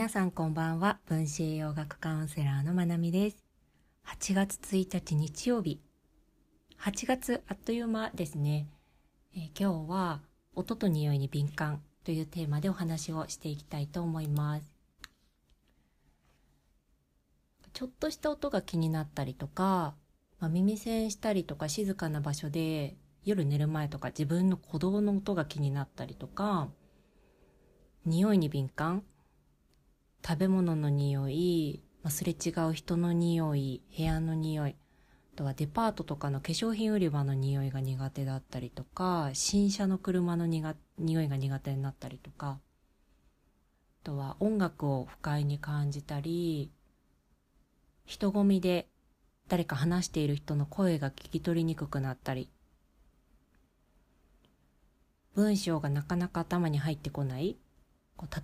皆さんこんばんは。分子栄養学カウンセラーのまなみです。8月1日日曜日。8月あっという間ですね、えー、今日は音と匂いに敏感というテーマでお話をしていきたいと思います。ちょっとした音が気になったりとか、まあ、耳栓したりとか静かな場所で夜寝る前とか自分の鼓動の音が気になったりとか匂いに敏感食べ物の匂い、ま、すれ違う人の匂い、部屋の匂い、あとはデパートとかの化粧品売り場の匂いが苦手だったりとか、新車の車の匂いが苦手になったりとか、あとは音楽を不快に感じたり、人混みで誰か話している人の声が聞き取りにくくなったり、文章がなかなか頭に入ってこない。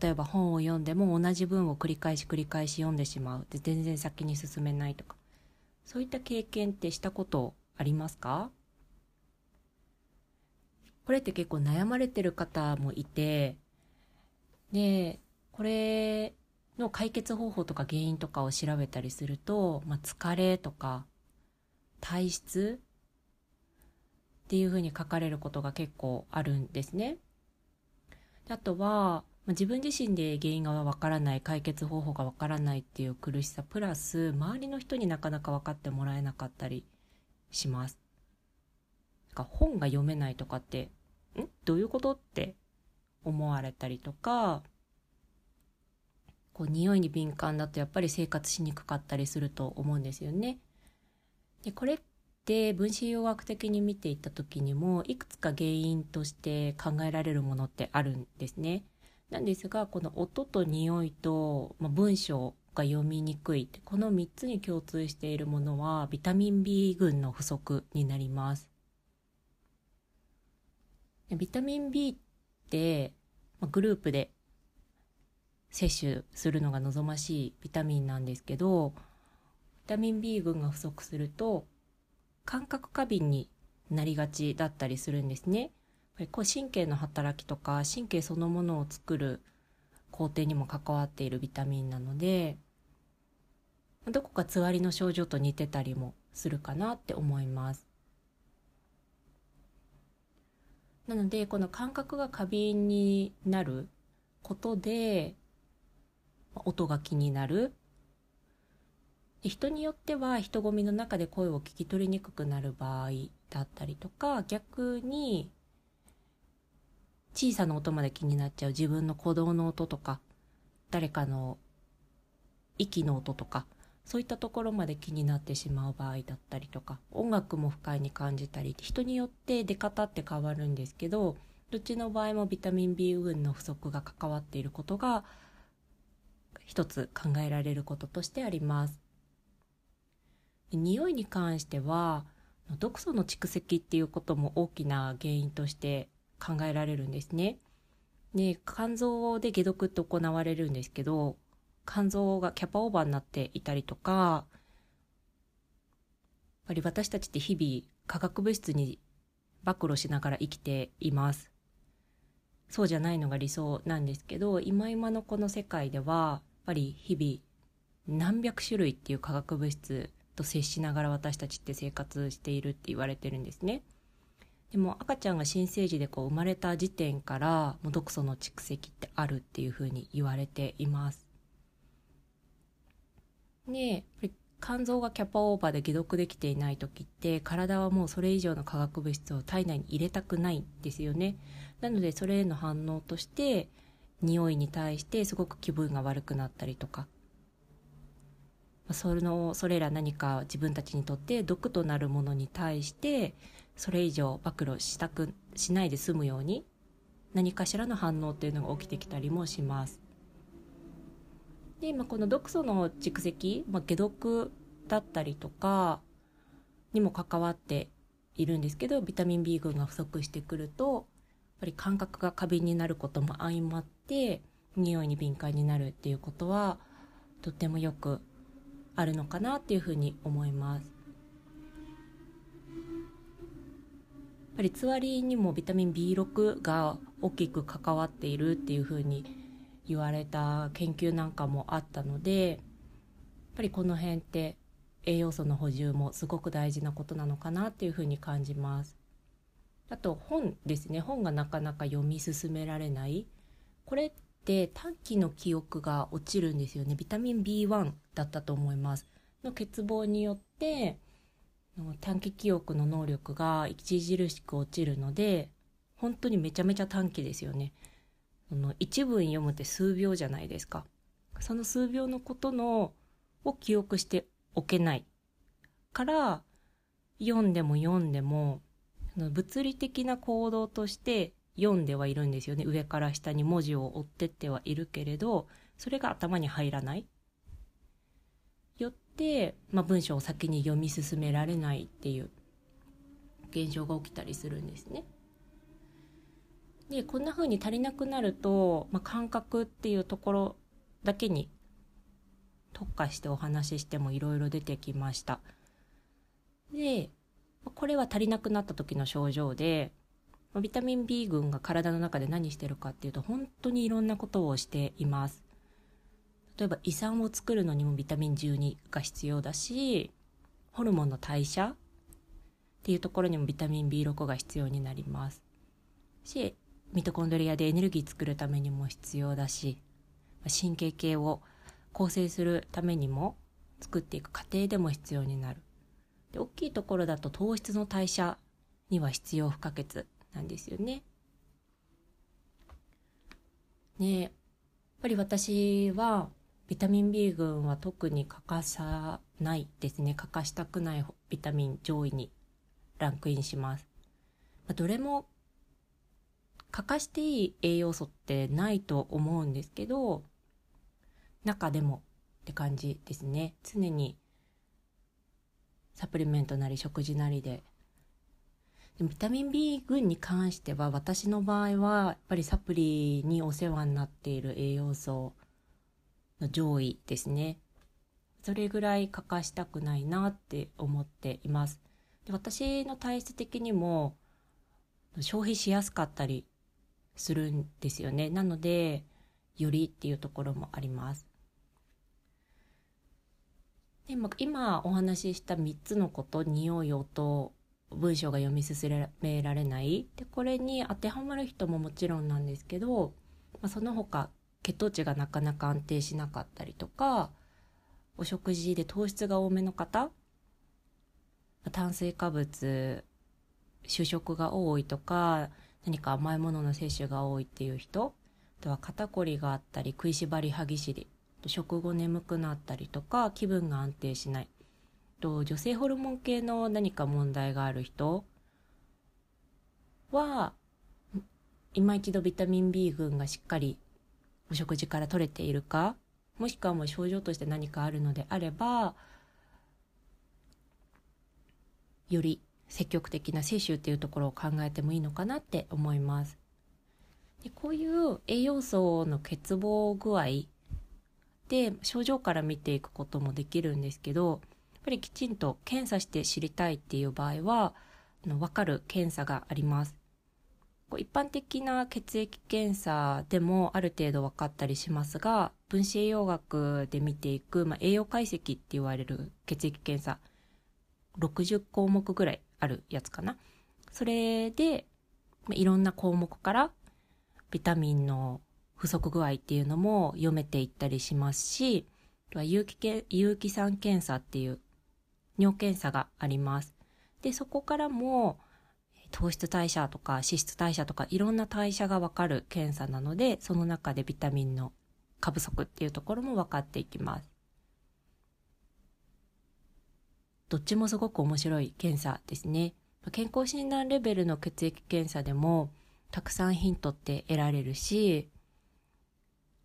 例えば本を読んでも同じ文を繰り返し繰り返し読んでしまう。で全然先に進めないとか。そういった経験ってしたことありますか？これって結構悩まれてる方もいてでこれの解決方法とか原因とかを調べたりすると、まあ、疲れとか体質っていうふうに書かれることが結構あるんですね。あとはまあ、自分自身で原因がわからない解決方法がわからないっていう苦しさプラス周りの人になかなか分かってもらえなかったりします。か本が読めないとかってん？どういうことって思われたりとかこう匂いに敏感だとやっぱり生活しにくかったりすると思うんですよね。でこれって分子栄養学的に見ていった時にもいくつか原因として考えられるものってあるんですね。なんですがこの音と匂いと、まあ、文章が読みにくいこの3つに共通しているものはビタミン B 群の不足になります。ビタミン B って、まあ、グループで摂取するのが望ましいビタミンなんですけどビタミン B 群が不足すると感覚過敏になりがちだったりするんですね。ぱり神経の働きとか神経そのものを作る工程にも関わっているビタミンなのでどこかつわりの症状と似てたりもするかなって思います。なのでこの感覚が過敏になることで音が気になる人によっては人混みの中で声を聞き取りにくくなる場合だったりとか逆に小さな音まで気になっちゃう自分の鼓動の音とか誰かの息の音とかそういったところまで気になってしまう場合だったりとか音楽も不快に感じたり人によって出方って変わるんですけどどっちの場合もビタミン B 群の不足が関わっていることが一つ考えられることとしてあります。匂いに関しては毒素の蓄積っていうことも大きな原因として考えられるんですね。で肝臓で解毒って行われるんですけど肝臓がキャパオーバーになっていたりとかやっぱり私たちって日々化学物質に暴露しながら生きています。そうじゃないのが理想なんですけど今今のこの世界ではやっぱり日々何百種類っていう化学物質と接しながら私たちって生活しているって言われてるんですね。でも赤ちゃんが新生児でこう生まれた時点からもう毒素の蓄積ってあるっていうふうに言われています。で肝臓がキャパオーバーで解毒できていない時って体はもうそれ以上の化学物質を体内に入れたくないんですよね。なのでそれへの反応として匂いに対してすごく気分が悪くなったりとかそのそれら何か自分たちにとって毒となるものに対してそれ以上暴露したくしないで済むように何かしらの反応っていうのが起きてきたりもします。で、まあ、この毒素の蓄積、まあ、解毒だったりとかにも関わっているんですけどビタミン B 群が不足してくるとやっぱり感覚が過敏になることも相まって匂いに敏感になるっていうことはとってもよくあるのかなっていうふうに思います。ぱりつわりにもビタミン B6 が大きく関わっているっていうふうに言われた研究なんかもあったのでやっぱりこの辺って栄養素の補充もすごく大事なことなのかなっていうふうに感じます。あと本ですね本がなかなか読み進められない。これって短期の記憶が落ちるんですよね。ビタミン B1 だったと思います。の欠乏によって短期記憶の能力が著しく落ちるので本当にめちゃめちゃ短期ですよね。その一文読むって数秒じゃないですか。その数秒のことのを記憶しておけない。から読んでも読んでも物理的な行動として読んではいるんですよね。上から下に文字を追ってってはいるけれどそれが頭に入らない、まあ、文章を先に読み進められないっていう現象が起きたりするんですね。でこんな風に足りなくなると、まあ、感覚っていうところだけに特化してお話ししてもいろいろ出てきました。でこれは足りなくなった時の症状でビタミン B 群が体の中で何してるかっていうと本当にいろんなことをしています例えば胃酸を作るのにもビタミン12が必要だしホルモンの代謝っていうところにもビタミン B6 が必要になりますしミトコンドリアでエネルギー作るためにも必要だし神経系を構成するためにも作っていく過程でも必要になるで大きいところだと糖質の代謝には必要不可欠なんですよね。ねやっぱり私はビタミン B 群は特に欠かさないですね。欠かしたくないビタミン上位にランクインします。まあ、どれも欠かしていい栄養素ってないと思うんですけど中でもって感じですね。常にサプリメントなり食事なりで。でビタミン B 群に関しては私の場合はやっぱりサプリにお世話になっている栄養素の上位ですね。それぐらい欠かしたくないなって思っています。で私の体質的にも消費しやすかったりするんですよね。なのでよりっていうところもあります。で今お話しした3つのこと匂い音文章が読み進められない。でこれに当てはまる人ももちろんなんですけど、まあ、その他血糖値がなかなか安定しなかったりとかお食事で糖質が多めの方炭水化物主食が多いとか何か甘いものの摂取が多いっていう人あとは肩こりがあったり食いしばり歯ぎしり食後眠くなったりとか気分が安定しない。と女性ホルモン系の何か問題がある人は今一度ビタミン B 群がしっかりお食事から取れているか？もしくはもう症状として何かあるのであればより積極的な摂取っていうところを考えてもいいのかなって思います。でこういう栄養素の欠乏具合で症状から見ていくこともできるんですけどやっぱりきちんと検査して知りたいっていう場合は分かる検査があります。一般的な血液検査でもある程度分かったりしますが分子栄養学で見ていく、まあ、栄養解析って言われる血液検査60項目ぐらいあるやつかなそれで、まあ、いろんな項目からビタミンの不足具合っていうのも読めていったりしますし、有機有機酸検査っていう尿検査があります。で、そこからも糖質代謝とか脂質代謝とかいろんな代謝がわかる検査なので、その中でビタミンの過不足っていうところも分かっていきます。どっちもすごく面白い検査ですね。健康診断レベルの血液検査でもたくさんヒントって得られるし、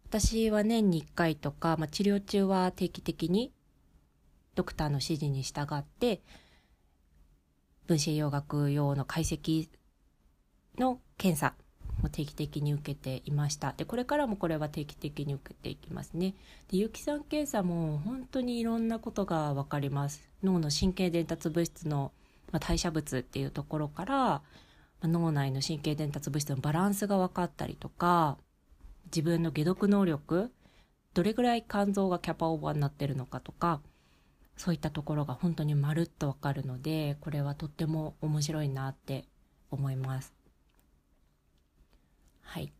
私は年に1回とか、まあ、治療中は定期的にドクターの指示に従って分子栄養学用の解析の検査も定期的に受けていました。でこれからもこれは定期的に受けていきますね。で有機酸検査も本当にいろんなことが分かります。脳の神経伝達物質の、まあ、代謝物っていうところから、まあ、脳内の神経伝達物質のバランスが分かったりとか自分の解毒能力どれぐらい肝臓がキャパオーバーになってるのかとかそういったところが本当にまるっとわかるのでこれはとっても面白いなって思います。はい。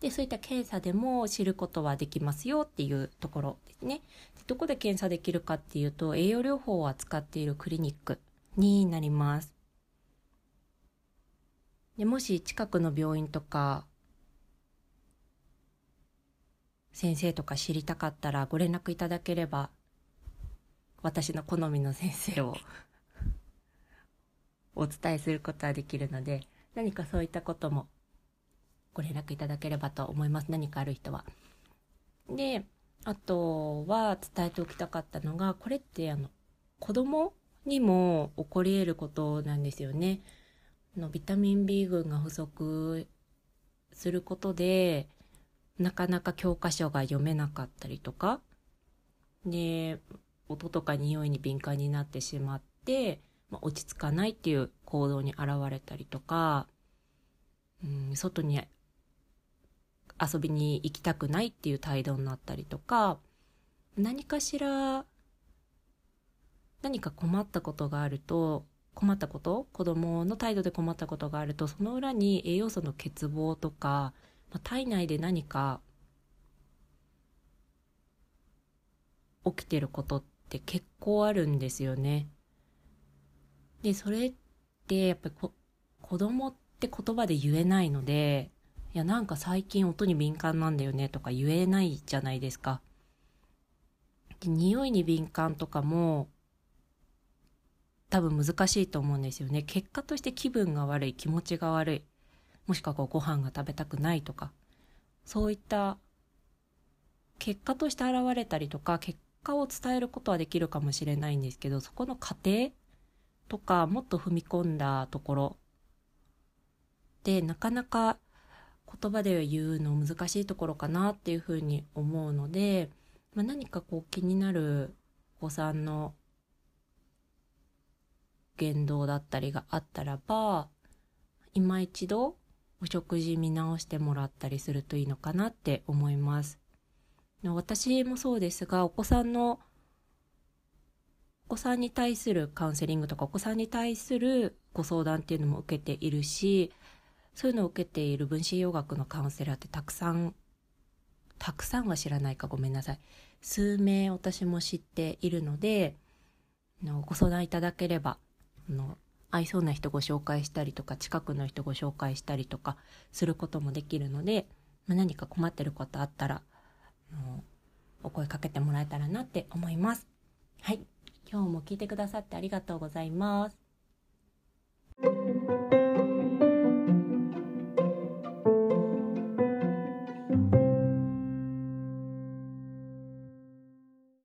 で、そういった検査でも知ることはできますよっていうところですね。どこで検査できるかっていうと、栄養療法を扱っているクリニックになります。でもし近くの病院とか、先生とか知りたかったらご連絡いただければ、私の好みの先生をお伝えすることはできるので、何かそういったこともご連絡いただければと思います。何かある人は。で、あとは伝えておきたかったのが、これってあの、子供にも起こり得ることなんですよね。のビタミン B 群が不足することでなかなか教科書が読めなかったりとかで音とか匂いに敏感になってしまって、まあ、落ち着かないっていう行動に現れたりとか、うん、外に遊びに行きたくないっていう態度になったりとか何かしら何か困ったことがあると困ったこと子供の態度で困ったことがあるとその裏に栄養素の欠乏とか、まあ、体内で何か起きてることって結構あるんですよね。でそれってやっぱりこ子供って言葉で言えないのでいやなんか最近音に敏感なんだよねとか言えないじゃないですか。で匂いに敏感とかも多分難しいと思うんですよね。結果として気分が悪い、気持ちが悪い、もしくはこうご飯が食べたくないとか、そういった結果として現れたりとか、結果を伝えることはできるかもしれないんですけど、そこの過程とか、もっと踏み込んだところで、なかなか言葉で言うの難しいところかなっていうふうに思うので、まあ、何かこう気になるお子さんの言動だったりがあったらば、今一度お食事見直してもらったりするといいのかなって思います。私もそうですが、お子さんの、お子さんに対するカウンセリングとか、お子さんに対するご相談っていうのも受けているし、そういうのを受けている分子洋学のカウンセラーってたくさん、たくさんは知らないかごめんなさい。数名私も知っているので、のご相談いただければの合いそうな人ご紹介したりとか近くの人ご紹介したりとかすることもできるので、まあ、何か困ってることあったらお声かけてもらえたらなって思います。はい。今日も聞いてくださってありがとうございます。